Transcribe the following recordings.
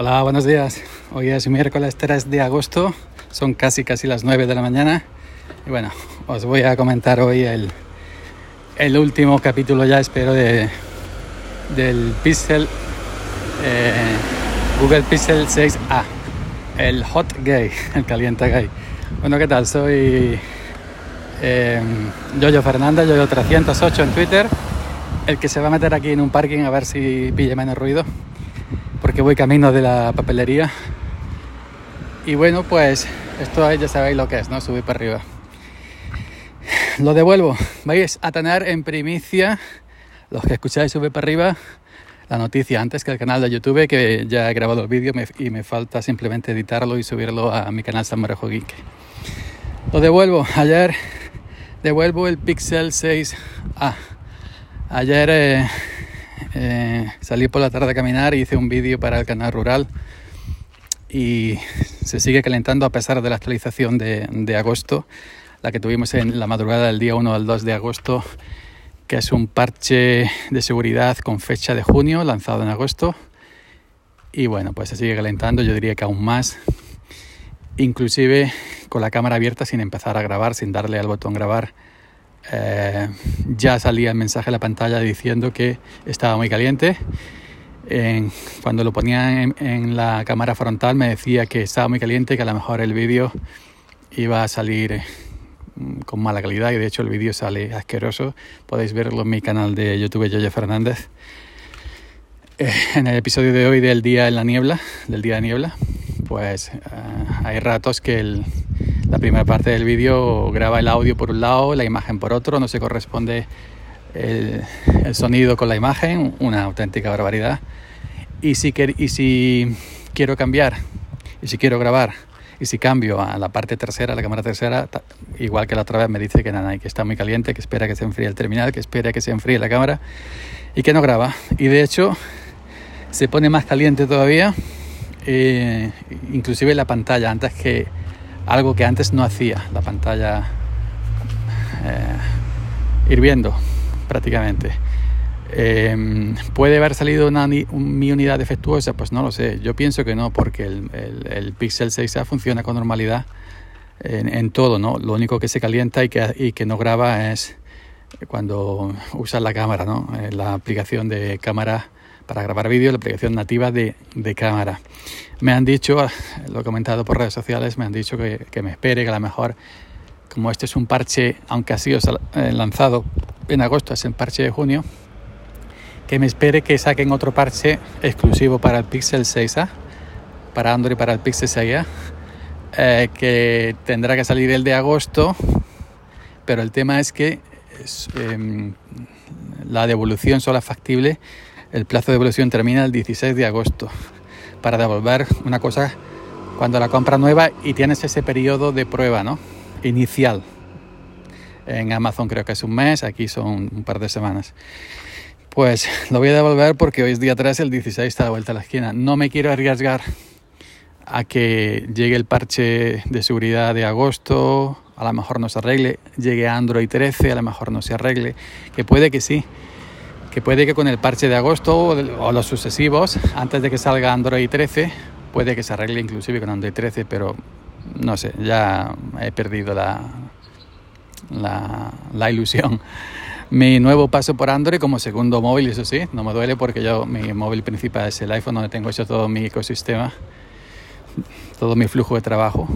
Hola, buenos días. Hoy es miércoles 3 de agosto, son casi casi las 9 de la mañana. Y bueno, os voy a comentar hoy el, el último capítulo ya, espero, de, del Pixel, eh, Google Pixel 6a, el Hot Gay, el caliente gay. Bueno, ¿qué tal? Soy eh, Yoyo Fernández, Yoyo308 en Twitter, el que se va a meter aquí en un parking a ver si pille menos ruido porque voy camino de la papelería. Y bueno, pues esto ya sabéis lo que es, ¿no? Subir para arriba. Lo devuelvo. Vais a tener en primicia, los que escucháis Subir para arriba, la noticia antes que el canal de YouTube, que ya he grabado el vídeo y me falta simplemente editarlo y subirlo a mi canal Samarejo Geek. Lo devuelvo. Ayer devuelvo el Pixel 6A. Ayer... Eh, eh, salí por la tarde a caminar y hice un vídeo para el canal rural y se sigue calentando a pesar de la actualización de, agosto, la que tuvimos en la madrugada del día 1 al 2 de agosto, que es un parche de seguridad con fecha de junio lanzado en agosto. Y bueno, pues se sigue calentando, yo diría que aún más, inclusive con la cámara abierta sin empezar a grabar, sin darle al botón grabar eh, ya salía el mensaje en la pantalla diciendo que estaba muy caliente. cuando lo ponía en, la cámara frontal me decía que estaba muy caliente, que a lo mejor el vídeo iba a salir eh, con mala calidad y de hecho el vídeo sale asqueroso. Podéis verlo en mi canal de YouTube Yoyo Fernández. Eh, en el episodio de hoy del día en la niebla, del día de niebla, pues hay ratos que el, la primera parte del vídeo graba el audio por un lado, la imagen por otro, no se corresponde el, sonido con la imagen, una auténtica barbaridad. Y si, y si quiero cambiar, y si quiero grabar, y si cambio a la parte tercera, la cámara tercera, igual que la otra vez me dice que nada, que está muy caliente, que espera que se enfríe el terminal, que espera que se enfríe la cámara y que no graba. Y de hecho se pone más caliente todavía, eh, inclusive la pantalla, antes que algo que antes no hacía, la pantalla eh, hirviendo prácticamente. Em, ¿Puede haber salido una, mi unidad defectuosa? Pues no lo sé. Yo pienso que no, porque el, el, Pixel 6A funciona con normalidad en, todo, ¿no? Lo único que se calienta y que, y que no graba es cuando usas la cámara, ¿no? Eh, la aplicación de cámara para grabar vídeo, la aplicación nativa de, de, cámara. Me han dicho, lo he comentado por redes sociales, me han dicho que, que, me espere, que a lo mejor, como este es un parche, aunque ha sido eh, lanzado en agosto, es el parche de junio, que me espere que saquen otro parche exclusivo para el Pixel 6A, para Android para el Pixel 6A, eh, que tendrá que salir el de agosto, pero el tema es que em, la devolución solo es factible el plazo de devolución termina el 16 de agosto para devolver una cosa cuando la compra nueva y tienes ese periodo de prueba ¿no? inicial. En Amazon creo que es un mes, aquí son un par de semanas. Pues lo voy a devolver porque hoy es día 3, el 16 está de vuelta a la esquina. No me quiero arriesgar a que llegue el parche de seguridad de agosto, a lo mejor no se arregle, llegue Android 13, a lo mejor no se arregle, que puede que sí, puede que con el parche de agosto o los sucesivos, antes de que salga Android 13, puede que se arregle inclusive con Android 13, pero no sé, ya he perdido la, la, ilusión. Mi nuevo paso por Android como segundo móvil, eso sí, no me duele porque yo mi móvil principal es el iPhone donde tengo hecho todo mi ecosistema, todo mi flujo de trabajo,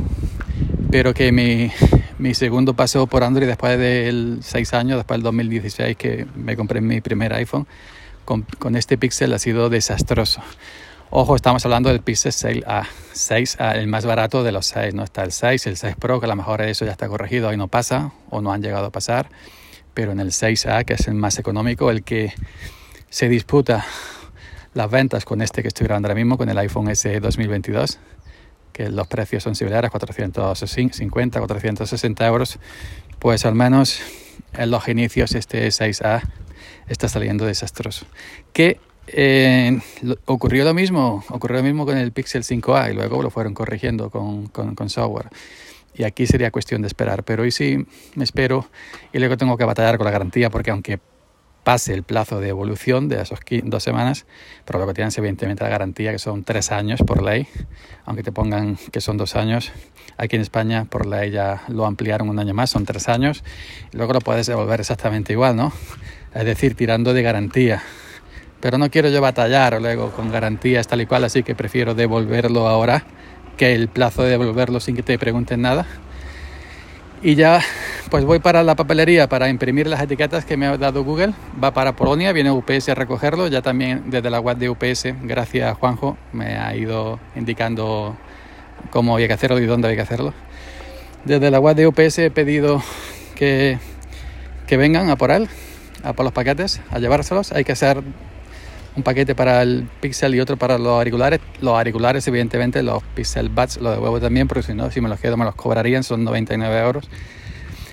pero que mi, mi segundo paso por Android después de 6 años, después del 2016 que me compré mi primer iPhone, con, este Pixel ha sido desastroso. Ojo, estamos hablando del Pixel 6A, 6A, el más barato de los 6, ¿no? Está el 6, el 6 Pro, que a lo mejor eso ya está corregido, ahí no pasa o no han llegado a pasar, pero en el 6A, que es el más económico, el que se disputa las ventas con este que estoy grabando ahora mismo, con el iPhone SE 2022, que los precios son similares, 450, 460 euros, pues al menos en los inicios este 6A está saliendo desastroso. Que eh, ocurrió lo mismo, ocurrió lo mismo con el Pixel 5A y luego lo fueron corrigiendo con, con, software. Y aquí sería cuestión de esperar, pero hoy sí me espero y luego tengo que batallar con la garantía porque aunque pase el plazo de evolución de esas dos semanas, pero lo que tienes evidentemente la garantía que son tres años por ley, aunque te pongan que son dos años. Aquí en España por ley ya lo ampliaron un año más, son tres años, y luego lo puedes devolver exactamente igual, ¿no? Es decir, tirando de garantía. Pero no quiero yo batallar luego con garantías tal y cual, así que prefiero devolverlo ahora que el plazo de devolverlo sin que te pregunten nada. Y ya pues voy para la papelería para imprimir las etiquetas que me ha dado Google. Va para Polonia, viene UPS a recogerlo. Ya también desde la web de UPS, gracias a Juanjo, me ha ido indicando cómo había que hacerlo y dónde había que hacerlo. Desde la web de UPS he pedido que, que vengan a por él, a por los paquetes, a llevárselos. Hay que hacer un paquete para el Pixel y otro para los auriculares. Los auriculares, evidentemente, los Pixel Buds los devuelvo también, porque si no, si me los quedo me los cobrarían, son 99 euros.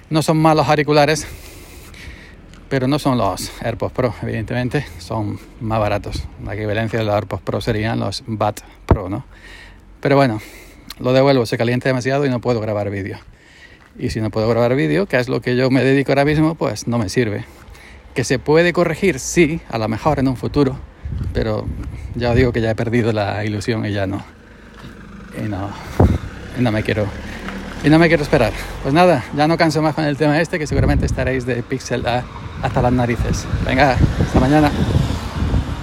No son malos auriculares, pero no son los AirPods Pro, evidentemente, son más baratos. La equivalencia de los AirPods Pro serían los Bat Pro, ¿no? Pero bueno, lo devuelvo, se calienta demasiado y no puedo grabar vídeo. Y si no puedo grabar vídeo, que es lo que yo me dedico ahora mismo, pues no me sirve. Que se puede corregir, sí, a lo mejor en un futuro, pero ya os digo que ya he perdido la ilusión y ya no. Y no, y no me quiero y no me quiero esperar. Pues nada, ya no canso más con el tema este, que seguramente estaréis de pixel hasta las narices. Venga, hasta mañana.